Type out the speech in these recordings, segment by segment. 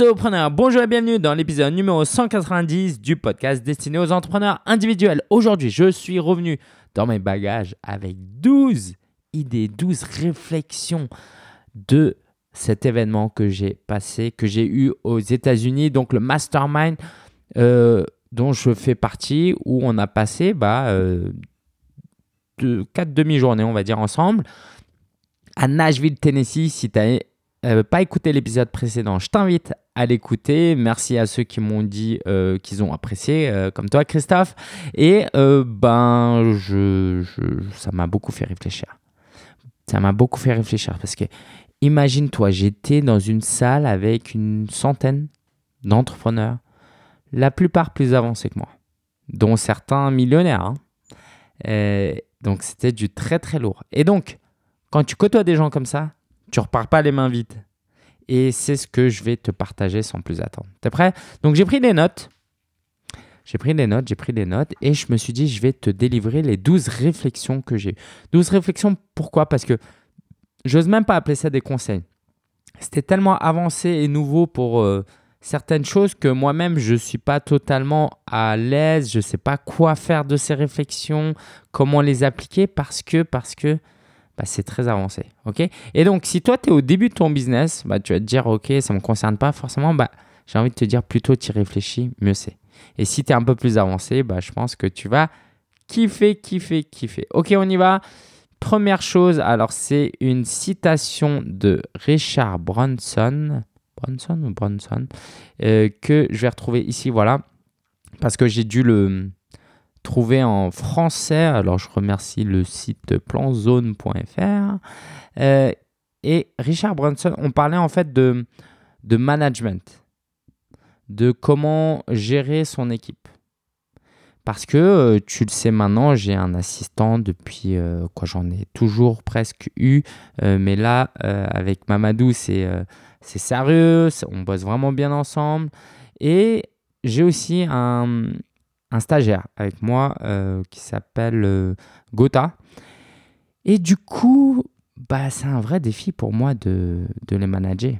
Bonjour et bienvenue dans l'épisode numéro 190 du podcast destiné aux entrepreneurs individuels. Aujourd'hui, je suis revenu dans mes bagages avec 12 idées, 12 réflexions de cet événement que j'ai passé, que j'ai eu aux États-Unis, donc le mastermind euh, dont je fais partie, où on a passé bah, euh, demi-journées, on va dire, ensemble, à Nashville, Tennessee. Si tu n'as euh, pas écouté l'épisode précédent, je t'invite à l'écouter. Merci à ceux qui m'ont dit euh, qu'ils ont apprécié, euh, comme toi, Christophe. Et ben, je, ça m'a beaucoup fait réfléchir. Ça m'a beaucoup fait réfléchir parce que imagine-toi, j'étais dans une salle avec une centaine d'entrepreneurs, la plupart plus avancés que moi, dont certains millionnaires. Hein. Donc c'était du très très lourd. Et donc, quand tu côtoies des gens comme ça, tu repars pas les mains vides. Et c'est ce que je vais te partager sans plus attendre. T'es prêt? Donc j'ai pris des notes. J'ai pris des notes, j'ai pris des notes et je me suis dit je vais te délivrer les 12 réflexions que j'ai. 12 réflexions pourquoi? Parce que j'ose même pas appeler ça des conseils. C'était tellement avancé et nouveau pour euh, certaines choses que moi-même, je ne suis pas totalement à l'aise, je ne sais pas quoi faire de ces réflexions, comment les appliquer, parce que, parce que bah, c'est très avancé. Et donc, si toi, tu es au début de ton business, bah, tu vas te dire, OK, ça ne me concerne pas forcément, bah, j'ai envie de te dire, plutôt tu réfléchis, mieux c'est. Et si tu es un peu plus avancé, bah, je pense que tu vas kiffer, kiffer, kiffer. OK, on y va. Première chose, alors c'est une citation de Richard Branson. Bronson ou Bronson, euh, que je vais retrouver ici, voilà, parce que j'ai dû le trouver en français. Alors, je remercie le site planzone.fr. Euh, et Richard Branson, on parlait en fait de, de management, de comment gérer son équipe. Parce que euh, tu le sais maintenant, j'ai un assistant depuis quoi j'en ai toujours presque eu, mais là avec Mamadou c'est c'est sérieux, on bosse vraiment bien ensemble. Et j'ai aussi un, stagiaire avec moi euh, qui s'appelle euh, Gotha. Et du coup, bah, c'est un vrai défi pour moi de, les manager.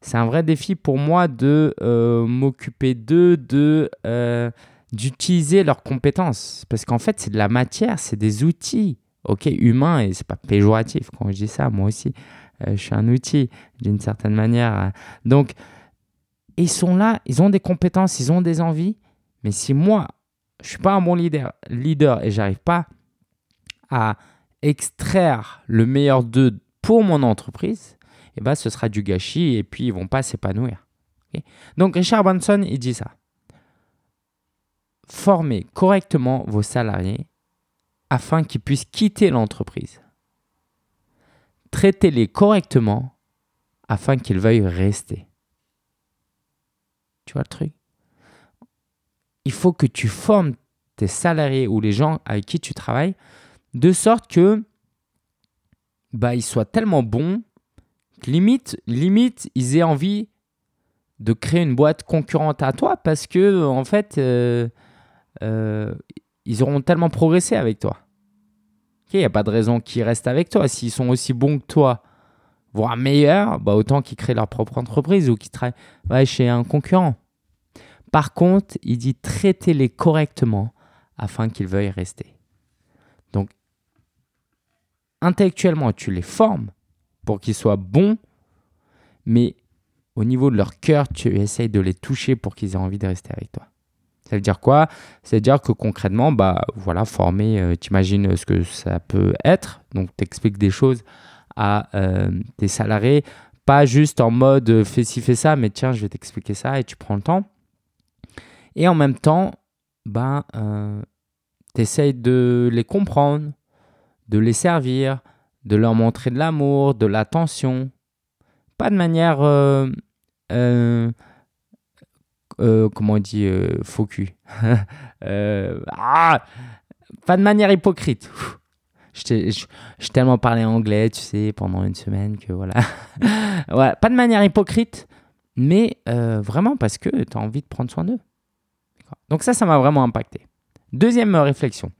C'est un vrai défi pour moi de euh, m'occuper d'eux, de, d'utiliser leurs compétences. Parce qu'en fait, c'est de la matière, c'est des outils. Ok, humains, et c'est pas péjoratif quand je dis ça, moi aussi. Euh, je suis un outil d'une certaine manière. Donc, ils sont là, ils ont des compétences, ils ont des envies. Mais si moi, je suis pas un bon leader, leader et j'arrive pas à extraire le meilleur d'eux pour mon entreprise, eh ben, ce sera du gâchis et puis ils vont pas s'épanouir. Donc Richard Branson, il dit ça. Formez correctement vos salariés afin qu'ils puissent quitter l'entreprise traitez-les correctement afin qu'ils veuillent rester. Tu vois le truc? Il faut que tu formes tes salariés ou les gens avec qui tu travailles de sorte que bah, ils soient tellement bons que limite, limite, ils aient envie de créer une boîte concurrente à toi parce que en fait, euh, euh, ils auront tellement progressé avec toi. Il n'y a pas de raison qu'ils restent avec toi. S'ils sont aussi bons que toi, voire meilleurs, bah autant qu'ils créent leur propre entreprise ou qu'ils travaillent chez un concurrent. Par contre, il dit traitez-les correctement afin qu'ils veuillent rester. Donc, intellectuellement, tu les formes pour qu'ils soient bons, mais au niveau de leur cœur, tu essayes de les toucher pour qu'ils aient envie de rester avec toi. Ça veut dire quoi? Ça veut dire que concrètement, bah, voilà, former, euh, tu imagines ce que ça peut être. Donc, tu expliques des choses à euh, tes salariés, pas juste en mode euh, fais ci, fais ça, mais tiens, je vais t'expliquer ça et tu prends le temps. Et en même temps, bah, tu essayes de les comprendre, de les servir, de leur montrer de l'amour, de l'attention. Pas de manière euh, comment on dit, euh, faux. Euh, ah, pas de manière hypocrite. J'ai tellement parlé anglais, tu sais, pendant une semaine que voilà. ouais, pas de manière hypocrite, mais vraiment parce que tu as envie de prendre soin d'eux. Donc ça, ça m'a vraiment impacté. Deuxième réflexion.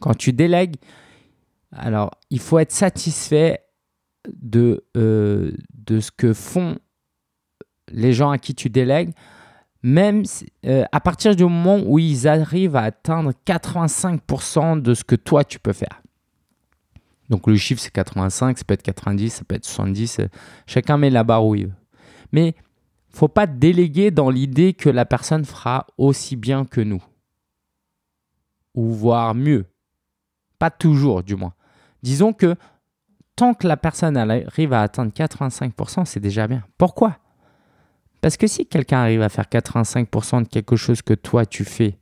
Quand tu délègues, alors il faut être satisfait de, de ce que font les gens à qui tu délègues, même euh, à partir du moment où ils arrivent à atteindre 85% de ce que toi tu peux faire. Donc le chiffre c'est 85, ça peut être 90, ça peut être 70, chacun met la barre où il veut. Mais faut pas déléguer dans l'idée que la personne fera aussi bien que nous. Ou voire mieux. Pas toujours, du moins. Disons que tant que la personne arrive à atteindre 85%, c'est déjà bien. Pourquoi? Parce que si quelqu'un arrive à faire 85% de quelque chose que toi tu fais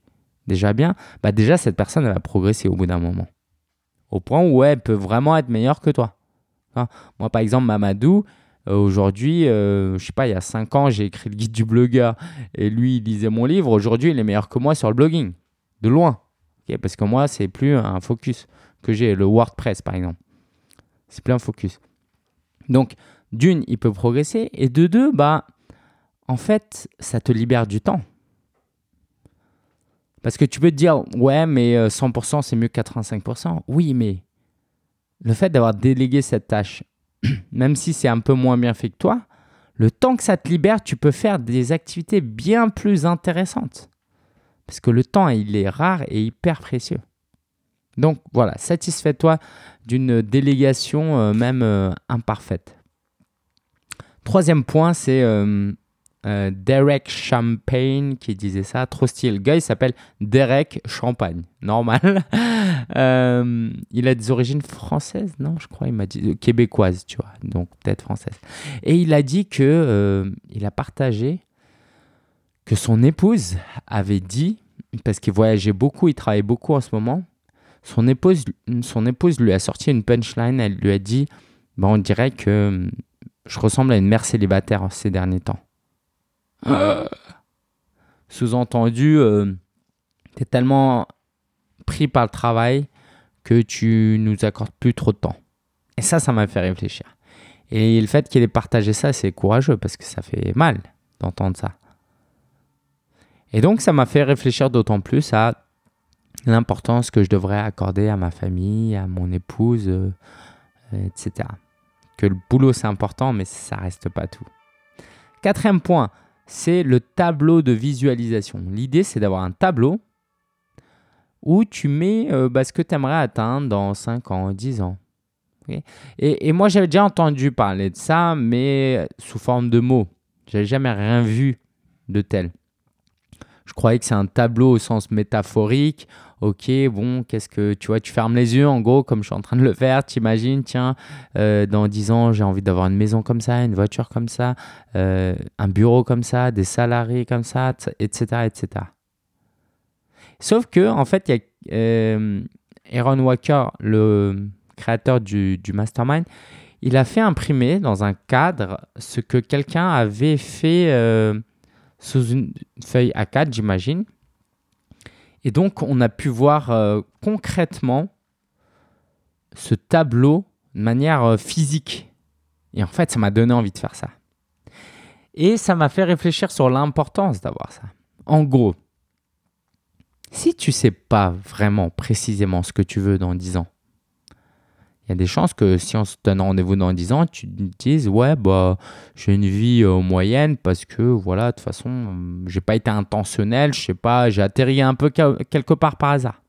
déjà bien, bah déjà cette personne elle va progresser au bout d'un moment. Au point où elle peut vraiment être meilleure que toi. Hein? Moi par exemple, Mamadou, aujourd'hui, euh, je sais pas, il y a 5 ans, j'ai écrit le guide du blogueur et lui, il lisait mon livre. Aujourd'hui, il est meilleur que moi sur le blogging, de loin. Parce que moi, c'est plus un focus que j'ai, le WordPress par exemple. C'est plus un focus. Donc, d'une, il peut progresser et de deux, bah, en fait, ça te libère du temps. Parce que tu peux te dire, ouais, mais 100% euh, c'est mieux que 85%. Oui, mais le fait d'avoir délégué cette tâche même si c'est un peu moins bien fait que toi, le temps que ça te libère, tu peux faire des activités bien plus intéressantes. Parce que le temps, il est rare et hyper précieux. Donc voilà, satisfais-toi d'une délégation euh, même euh, imparfaite. Troisième point, c'est euh, Derek Champagne qui disait ça, trop stylé. Le gars, il s'appelle Derek Champagne, normal. Euh, il a des origines françaises, non Je crois, il m'a dit québécoise, tu vois, donc peut-être française. Et il a dit que euh, il a partagé que son épouse avait dit, parce qu'il voyageait beaucoup, il travaillait beaucoup en ce moment, son épouse, son épouse lui a sorti une punchline. Elle lui a dit, bah, on dirait que je ressemble à une mère célibataire ces derniers temps. Euh. Sous-entendu, euh, tu es tellement pris par le travail que tu nous accordes plus trop de temps. Et ça, ça m'a fait réfléchir. Et le fait qu'il ait partagé ça, c'est courageux parce que ça fait mal d'entendre ça. Et donc, ça m'a fait réfléchir d'autant plus à l'importance que je devrais accorder à ma famille, à mon épouse, euh, etc. Que le boulot, c'est important, mais ça reste pas tout. Quatrième point, c'est le tableau de visualisation. L'idée, c'est d'avoir un tableau où tu mets euh, bah, ce que tu aimerais atteindre dans 5 ans, 10 ans. et, moi, j'avais déjà entendu parler de ça, mais sous forme de mots. J'avais jamais rien vu de tel. Je croyais que c'est un tableau au sens métaphorique ok, bon, qu'est-ce que tu vois, tu fermes les yeux en gros, comme je suis en train de le faire, tu imagines, tiens, euh, dans 10 ans, j'ai envie d'avoir une maison comme ça, une voiture comme ça, euh, un bureau comme ça, des salariés comme ça, etc., etc. Sauf que, en fait, euh, Aaron Walker, le créateur du, mastermind, il a fait imprimer dans un cadre ce que quelqu'un avait fait sous une feuille A4, j'imagine. Et donc, on a pu voir euh, concrètement ce tableau de manière euh, physique. Et en fait, ça m'a donné envie de faire ça. Et ça m'a fait réfléchir sur l'importance d'avoir ça. En gros, si tu sais pas vraiment précisément ce que tu veux dans 10 ans, il y a des chances que si on se donne rendez-vous dans 10 ans, tu dises ouais bah j'ai une vie euh, moyenne parce que voilà de toute façon euh, j'ai pas été intentionnel, je sais pas, j'ai atterri un peu quelque part par hasard.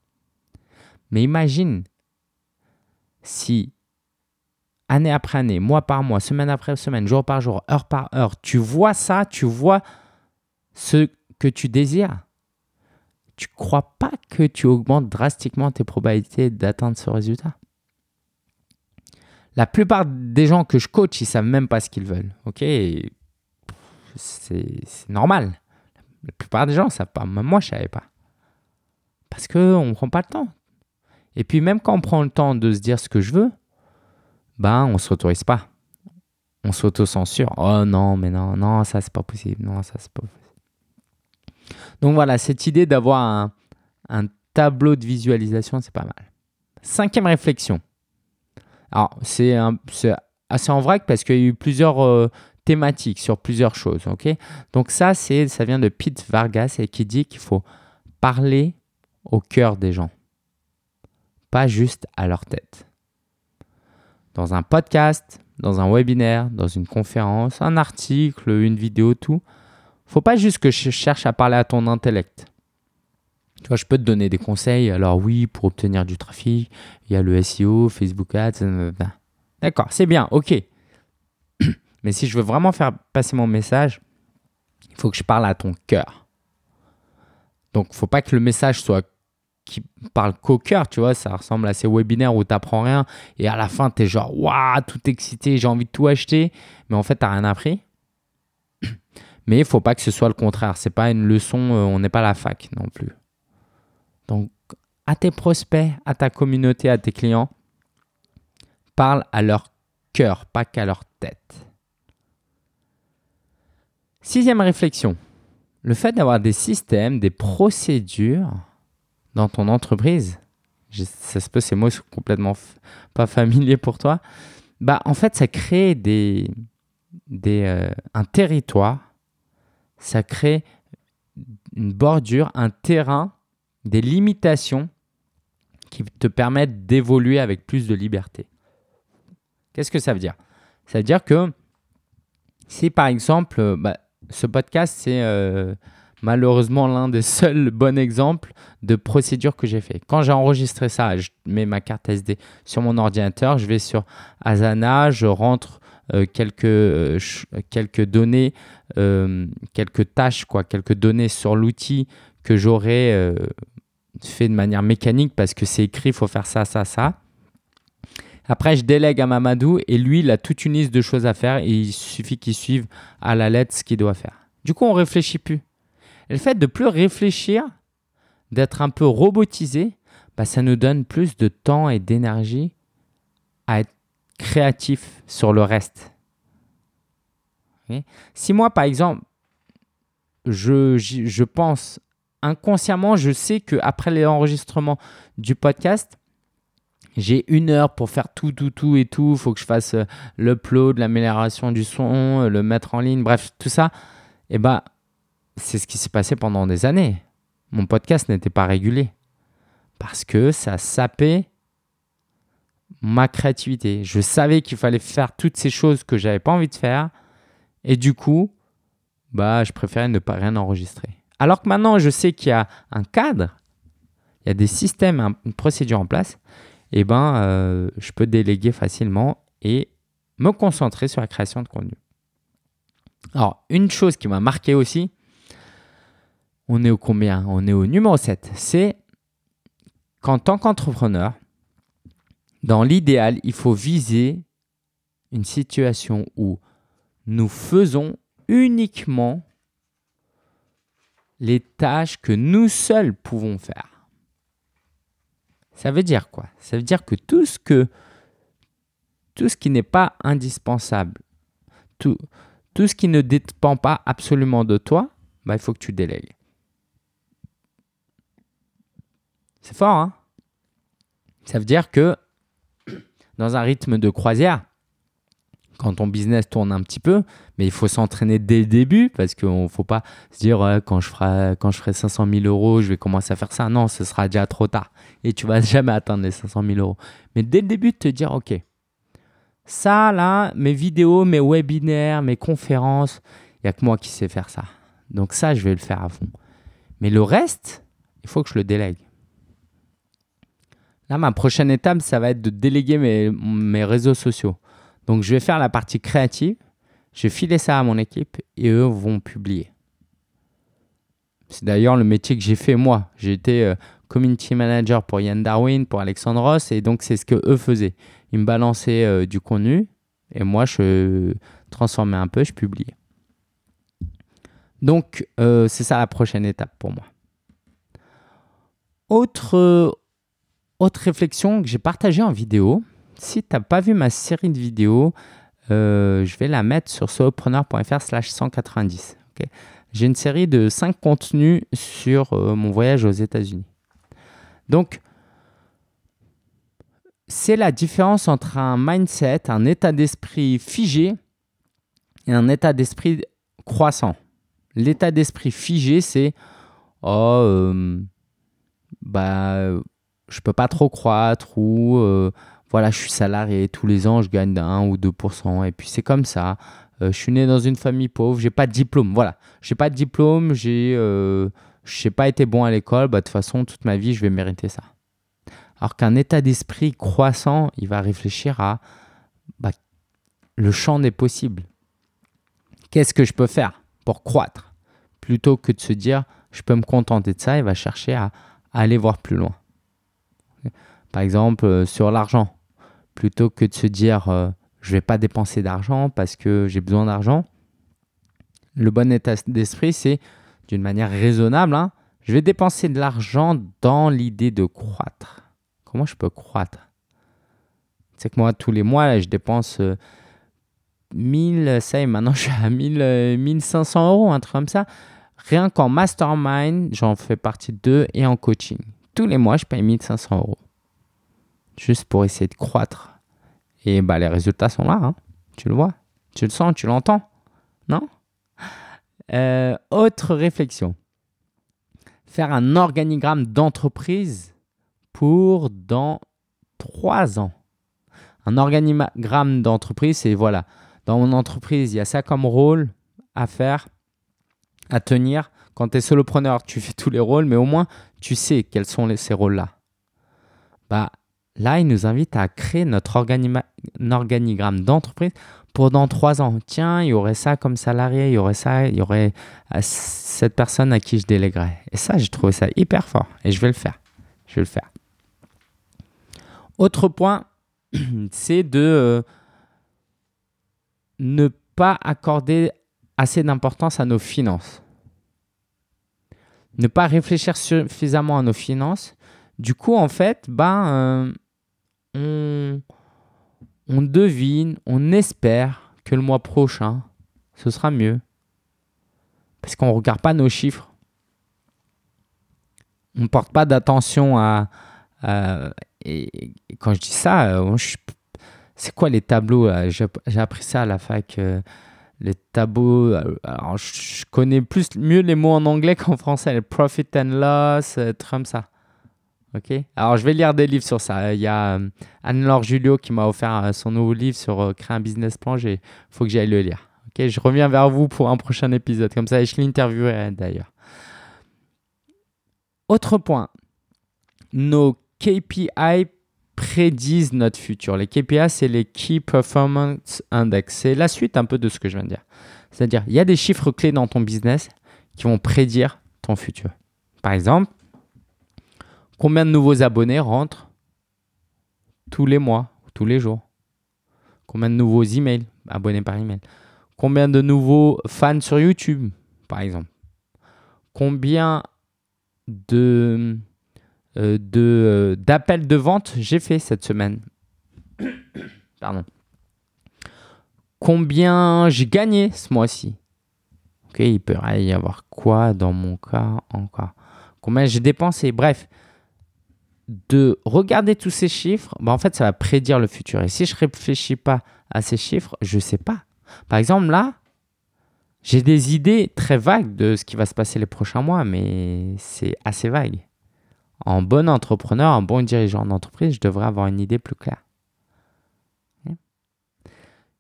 Mais imagine si année après année, mois par mois, semaine après semaine, jour par jour, heure par heure, tu vois ça, tu vois ce que tu désires. Tu crois pas que tu augmentes drastiquement tes probabilités d'atteindre ce résultat? La plupart des gens que je coach, ils savent même pas ce qu'ils veulent. Ok, c'est normal. La plupart des gens ne savent pas. Même moi, je savais pas. Parce qu'on ne prend pas le temps. Et puis même quand on prend le temps de se dire ce que je veux, ben on se s'autorise pas. On s'auto-censure. Oh non, mais non, non, ça c'est pas possible. Non, ça c'est pas possible. Donc voilà, cette idée d'avoir un, tableau de visualisation, c'est pas mal. Cinquième réflexion. Alors, c'est assez en vrac parce qu'il y a eu plusieurs euh, thématiques sur plusieurs choses. Donc, ça, ça vient de Pete Vargas et qui dit qu'il faut parler au cœur des gens, pas juste à leur tête. Dans un podcast, dans un webinaire, dans une conférence, un article, une vidéo, tout, faut pas juste que je cherche à parler à ton intellect. Tu vois, je peux te donner des conseils. Alors oui, pour obtenir du trafic, il y a le SEO, Facebook Ads. Euh, ben. D'accord, c'est bien, ok. Mais si je veux vraiment faire passer mon message, il faut que je parle à ton cœur. Donc, il faut pas que le message soit qui parle qu'au cœur, tu vois, ça ressemble à ces webinaires où tu n'apprends rien et à la fin, tu es genre, waouh, tout excité, j'ai envie de tout acheter, mais en fait, tu n'as rien appris. Mais il faut pas que ce soit le contraire. C'est pas une leçon, euh, on n'est pas à la fac non plus. Donc, à tes prospects, à ta communauté, à tes clients, parle à leur cœur, pas qu'à leur tête. Sixième réflexion, le fait d'avoir des systèmes, des procédures dans ton entreprise, ça se peut ces mots sont complètement pas familiers pour toi, bah en fait ça crée des, des euh, un territoire, ça crée une bordure, un terrain des limitations qui te permettent d'évoluer avec plus de liberté. Qu'est-ce que ça veut dire? Ça veut dire que si par exemple, euh, bah, ce podcast, c'est euh, malheureusement l'un des seuls bons exemples de procédure que j'ai fait. Quand j'ai enregistré ça, je mets ma carte SD sur mon ordinateur, je vais sur Asana, je rentre euh, quelques, quelques données, quelques tâches, quoi, quelques données sur l'outil que j'aurais fait de manière mécanique parce que c'est écrit, il faut faire ça, ça, ça. Après, je délègue à Mamadou et lui, il a toute une liste de choses à faire et il suffit qu'il suive à la lettre ce qu'il doit faire. Du coup, on réfléchit plus. Et le fait de plus réfléchir, d'être un peu robotisé, bah, ça nous donne plus de temps et d'énergie à être créatif sur le reste. si moi, par exemple, je, je pense inconsciemment, je sais qu'après l'enregistrement du podcast, j'ai une heure pour faire tout, tout, tout et tout. Il faut que je fasse euh, l'upload, l'amélioration du son, euh, le mettre en ligne, bref, tout ça. Et eh bah, c'est ce qui s'est passé pendant des années. Mon podcast n'était pas régulé parce que ça sapait ma créativité. Je savais qu'il fallait faire toutes ces choses que j'avais pas envie de faire et du coup, bah, je préférais ne pas rien enregistrer. Alors que maintenant, je sais qu'il y a un cadre, il y a des systèmes, une procédure en place, et eh ben, euh, je peux déléguer facilement et me concentrer sur la création de contenu. Alors, une chose qui m'a marqué aussi, on est au combien? On est au numéro 7. C'est qu'en tant qu'entrepreneur, dans l'idéal, il faut viser une situation où nous faisons uniquement les tâches que nous seuls pouvons faire. Ça veut dire quoi? Ça veut dire que tout ce que tout ce qui n'est pas indispensable, tout, tout ce qui ne dépend pas absolument de toi, bah, il faut que tu délègues. C'est fort, hein? Ça veut dire que dans un rythme de croisière, quand ton business tourne un petit peu, mais il faut s'entraîner dès le début parce qu'il ne faut pas se dire quand, je ferai, quand je ferai 500 000 euros, je vais commencer à faire ça. Non, ce sera déjà trop tard et tu vas jamais atteindre les 500 000 euros. Mais dès le début, te dire ok, ça là, mes vidéos, mes webinaires, mes conférences, il n'y a que moi qui sais faire ça. Donc ça, je vais le faire à fond. Mais le reste, il faut que je le délègue. Là, ma prochaine étape, ça va être de déléguer mes, réseaux sociaux. Donc, je vais faire la partie créative, je vais filer ça à mon équipe et eux vont publier. C'est d'ailleurs le métier que j'ai fait moi. J'ai été euh, community manager pour Yann Darwin, pour Alexandre Ross, et donc c'est ce que eux faisaient. Ils me balançaient euh, du contenu et moi je transformais un peu, je publiais. Donc euh, c'est ça la prochaine étape pour moi. Autre, autre réflexion que j'ai partagée en vidéo, si tu n'as pas vu ma série de vidéos, euh, je vais la mettre sur solopreneur.fr slash 190. J'ai une série de 5 contenus sur euh, mon voyage aux États-Unis. Donc, c'est la différence entre un mindset, un état d'esprit figé et un état d'esprit croissant. L'état d'esprit figé, c'est oh, euh, bah, je peux pas trop croître ou voilà, je suis salarié, tous les ans, je gagne 1 ou 2%, et puis c'est comme ça. Euh, je suis né dans une famille pauvre, j'ai pas de diplôme. Voilà, j'ai pas de diplôme, j'ai, euh, n'ai pas été bon à l'école. Bah, de toute façon, toute ma vie, je vais mériter ça. Alors qu'un état d'esprit croissant, il va réfléchir à bah, le champ des possibles. Qu'est-ce que je peux faire pour croître? Plutôt que de se dire, je peux me contenter de ça, il va chercher à, aller voir plus loin. Par exemple, euh, sur l'argent, plutôt que de se dire, je ne vais pas dépenser d'argent parce que j'ai besoin d'argent. Le bon état d'esprit, c'est d'une manière raisonnable, hein, je vais dépenser de l'argent dans l'idée de croître. Comment je peux croître? C'est que moi, tous les mois, je dépense 1000, euh, ça y est, maintenant je suis à 1000, 1500 euh, euros, un truc comme ça. Rien qu'en mastermind, j'en fais partie de deux et en coaching. Tous les mois, je paye 1500 euros. Juste pour essayer de croître et bah, les résultats sont là. Hein. Tu le vois, tu le sens, tu l'entends. Non? Euh, Autre réflexion. Faire un organigramme d'entreprise pour dans trois ans. Un organigramme d'entreprise, c'est voilà, dans mon entreprise, il y a ça comme rôle à faire, à tenir. Quand tu es solopreneur, tu fais tous les rôles, mais au moins tu sais quels sont ces rôles-là. Bah, Là, il nous invite à créer notre organigramme d'entreprise pour dans trois ans. Tiens, il y aurait ça comme salarié, il y aurait ça, il y aurait euh, cette personne à qui je déléguerais. Et ça, j'ai trouvé ça hyper fort et je vais le faire. Je vais le faire. Autre point, c'est de euh, ne pas accorder assez d'importance à nos finances. Ne pas réfléchir suffisamment à nos finances. Du coup, en fait, ben, on, devine, on espère que le mois prochain, ce sera mieux. Parce qu'on ne regarde pas nos chiffres. On ne porte pas d'attention à, et, quand je dis ça, euh, c'est quoi les tableaux J'ai appris ça à la fac. Euh, les tableaux. Euh, alors, je connais plus mieux les mots en anglais qu'en français. Profit and loss, comme ça. Ok. Alors, je vais lire des livres sur ça. Il y a euh, Anne-Laure Julio qui m'a offert euh, son nouveau livre sur euh, créer un business plan. Il faut que j'aille le lire. Ok. Je reviens vers vous pour un prochain épisode. Comme ça, je l'interviewerai d'ailleurs. Autre point. Nos KPI prédisent notre futur. Les KPI, c'est les Key Performance Index. C'est la suite un peu de ce que je viens de dire. C'est-à-dire, il y a des chiffres clés dans ton business qui vont prédire ton futur. Par exemple, Combien de nouveaux abonnés rentrent tous les mois, tous les jours? Combien de nouveaux emails, abonnés par email? Combien de nouveaux fans sur YouTube, par exemple? Combien de euh, euh, d'appels de, vente j'ai fait cette semaine? Pardon. Combien j'ai gagné ce mois-ci? Ok, il peut y avoir quoi dans mon cas encore? Combien j'ai dépensé? Bref, de regarder tous ces chiffres, bah en fait, ça va prédire le futur. Et si je réfléchis pas à ces chiffres, je ne sais pas. Par exemple, là, j'ai des idées très vagues de ce qui va se passer les prochains mois, mais c'est assez vague. En bon entrepreneur, en bon dirigeant d'entreprise, je devrais avoir une idée plus claire.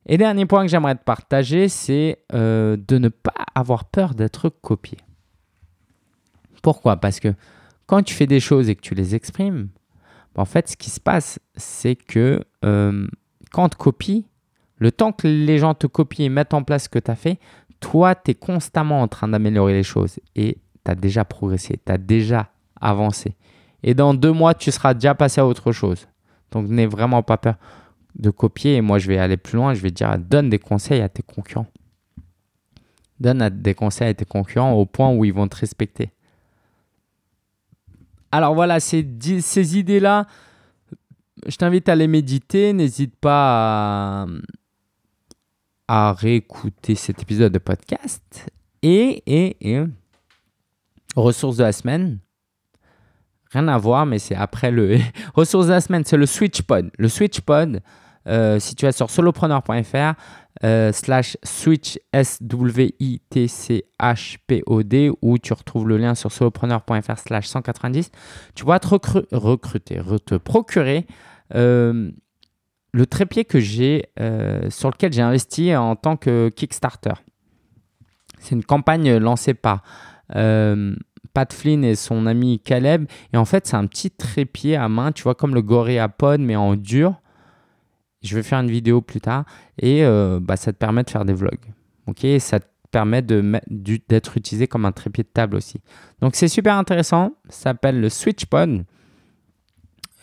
Et dernier point que j'aimerais te partager, c'est euh, de ne pas avoir peur d'être copié. Pourquoi? Parce que quand tu fais des choses et que tu les exprimes, bah, en fait, ce qui se passe, c'est que euh, quand on te copie, le temps que les gens te copient et mettent en place ce que tu as fait, toi, tu es constamment en train d'améliorer les choses et tu as déjà progressé, tu as déjà avancé. Et dans deux mois, tu seras déjà passé à autre chose. Donc, n'aie vraiment pas peur de copier. Et moi, je vais aller plus loin. Je vais dire, donne des conseils à tes concurrents. Donne des conseils à tes concurrents au point où ils vont te respecter. Alors voilà, ces, ces idées-là, je t'invite à les méditer. N'hésite pas à, réécouter cet épisode de podcast. Et, et, et, ressources de la semaine. Rien à voir, mais c'est après le. ressources de la semaine, c'est le SwitchPod. Le SwitchPod, euh, si tu es sur solopreneur.fr, euh, slash switch S-W-I-T-C-H-P-O-D où tu retrouves le lien sur solopreneur.fr slash 190. Tu vas te recruter, te procurer euh, le trépied que j'ai, euh, sur lequel j'ai investi en tant que Kickstarter. C'est une campagne lancée par euh, Pat Flynn et son ami Caleb. Et en fait, c'est un petit trépied à main, tu vois, comme le Gorilla mais en dur. Je vais faire une vidéo plus tard. Et euh, bah, ça te permet de faire des vlogs. Ok, ça te permet d'être utilisé comme un trépied de table aussi. Donc c'est super intéressant. Ça s'appelle le SwitchPod.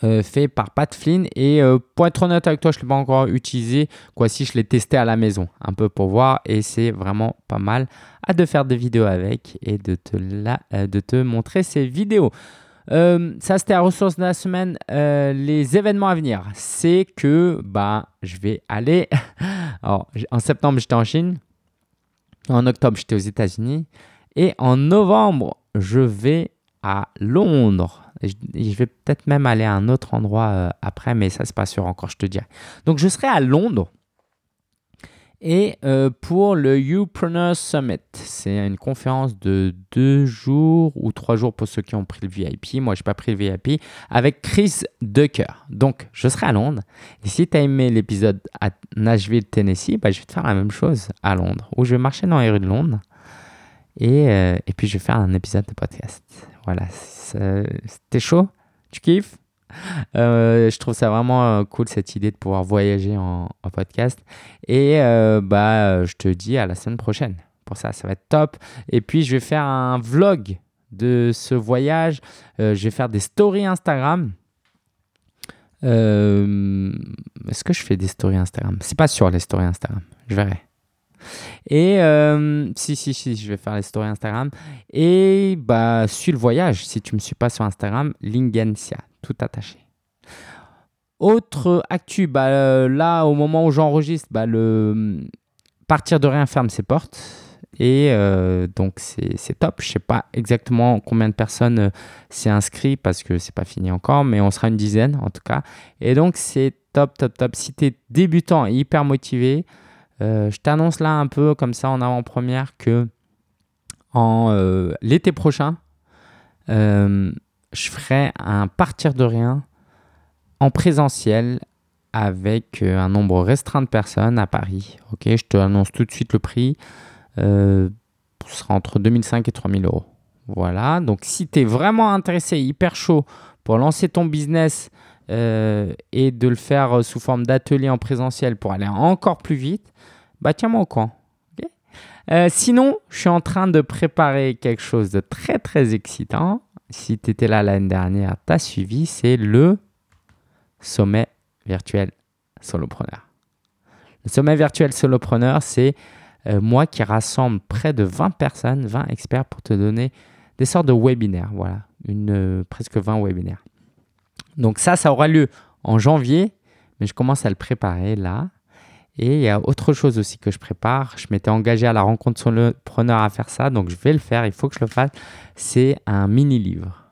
Euh, fait par Pat Flynn. Et euh, pour être honnête avec toi, je ne l'ai pas encore utilisé. Quoi, si je l'ai testé à la maison, un peu pour voir. Et c'est vraiment pas mal. à de faire des vidéos avec et de te, la, euh, de te montrer ces vidéos. Ça, c'était la ressource de la semaine. les événements à venir, c'est que bah, je vais aller. Alors, en septembre, j'étais en Chine. En octobre, j'étais aux États-Unis. Et en novembre, je vais à Londres. Je, vais peut-être même aller à un autre endroit euh, après, mais ça, c'est pas sûr encore, je te dirai. Donc, je serai à Londres. Et euh, pour le Upreneur Summit, c'est une conférence de deux jours ou trois jours pour ceux qui ont pris le VIP. Moi, je n'ai pas pris le VIP. Avec Chris Ducker. Donc, je serai à Londres. Et si tu as aimé l'épisode à Nashville, Tennessee, bah, je vais te faire la même chose à Londres, où je vais marcher dans les rues de Londres. Et, euh, et puis, je vais faire un épisode de podcast. Voilà, c'était chaud? Tu kiffes? euh, je trouve ça vraiment euh, cool cette idée de pouvoir voyager en, podcast. Et euh, bah, je te dis à la semaine prochaine. Pour ça, ça va être top. Et puis, je vais faire un vlog de ce voyage. je vais faire des stories Instagram. Est-ce que je fais des stories Instagram? C'est pas sur les stories Instagram. Je verrai. Et euh, si, si, si, je vais faire les stories Instagram. Et bah, suis le voyage. Si tu ne me suis pas sur Instagram, Lingencia, tout attaché. Autre actu, bah, euh, là, au moment où j'enregistre, bah, le Partir de rien ferme ses portes. Et euh, donc, c'est top. Je sais pas exactement combien de personnes s'est inscrit parce que c'est pas fini encore, mais on sera une dizaine en tout cas. Et donc, c'est top, top, top. Si tu es débutant et hyper motivé, euh, je t'annonce là un peu comme ça en avant-première que en euh, l'été prochain, euh, je ferai un partir de rien en présentiel avec un nombre restreint de personnes à Paris. Ok, je te annonce tout de suite le prix. ce sera entre 2005 et 3000 euros. Voilà, donc si tu es vraiment intéressé, hyper chaud pour lancer ton business et de le faire sous forme d'atelier en présentiel pour aller encore plus vite, bah tiens-moi au courant. Euh, sinon, je suis en train de préparer quelque chose de très très excitant. Si tu étais là l'année dernière, tu as suivi, c'est le sommet virtuel solopreneur. Le sommet virtuel solopreneur, c'est euh, moi qui rassemble près de 20 personnes, 20 experts pour te donner des sortes de webinaires. Voilà, une, euh, presque 20 webinaires. Donc ça, ça aura lieu en janvier, mais je commence à le préparer là. Et il y a autre chose aussi que je prépare. Je m'étais engagé à la rencontre solopreneur à faire ça, donc je vais le faire. Il faut que je le fasse. C'est un mini-livre.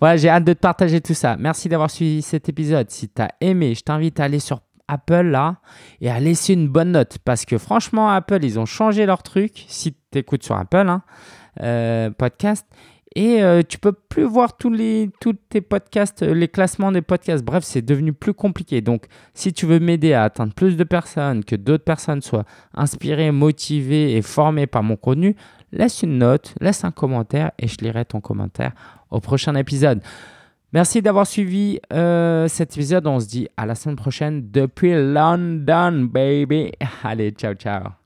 voilà, j'ai hâte de te partager tout ça. Merci d'avoir suivi cet épisode. Si tu as aimé, je t'invite à aller sur Apple là et à laisser une bonne note parce que franchement, Apple, ils ont changé leur truc. Si tu écoutes sur Apple, hein, euh, podcast, et euh, tu peux plus voir tous les tous tes podcasts, euh, les classements des podcasts. Bref, c'est devenu plus compliqué. Donc, si tu veux m'aider à atteindre plus de personnes, que d'autres personnes soient inspirées, motivées et formées par mon contenu, laisse une note, laisse un commentaire et je lirai ton commentaire au prochain épisode. Merci d'avoir suivi euh, cet épisode. On se dit à la semaine prochaine depuis London, baby. Allez, ciao, ciao.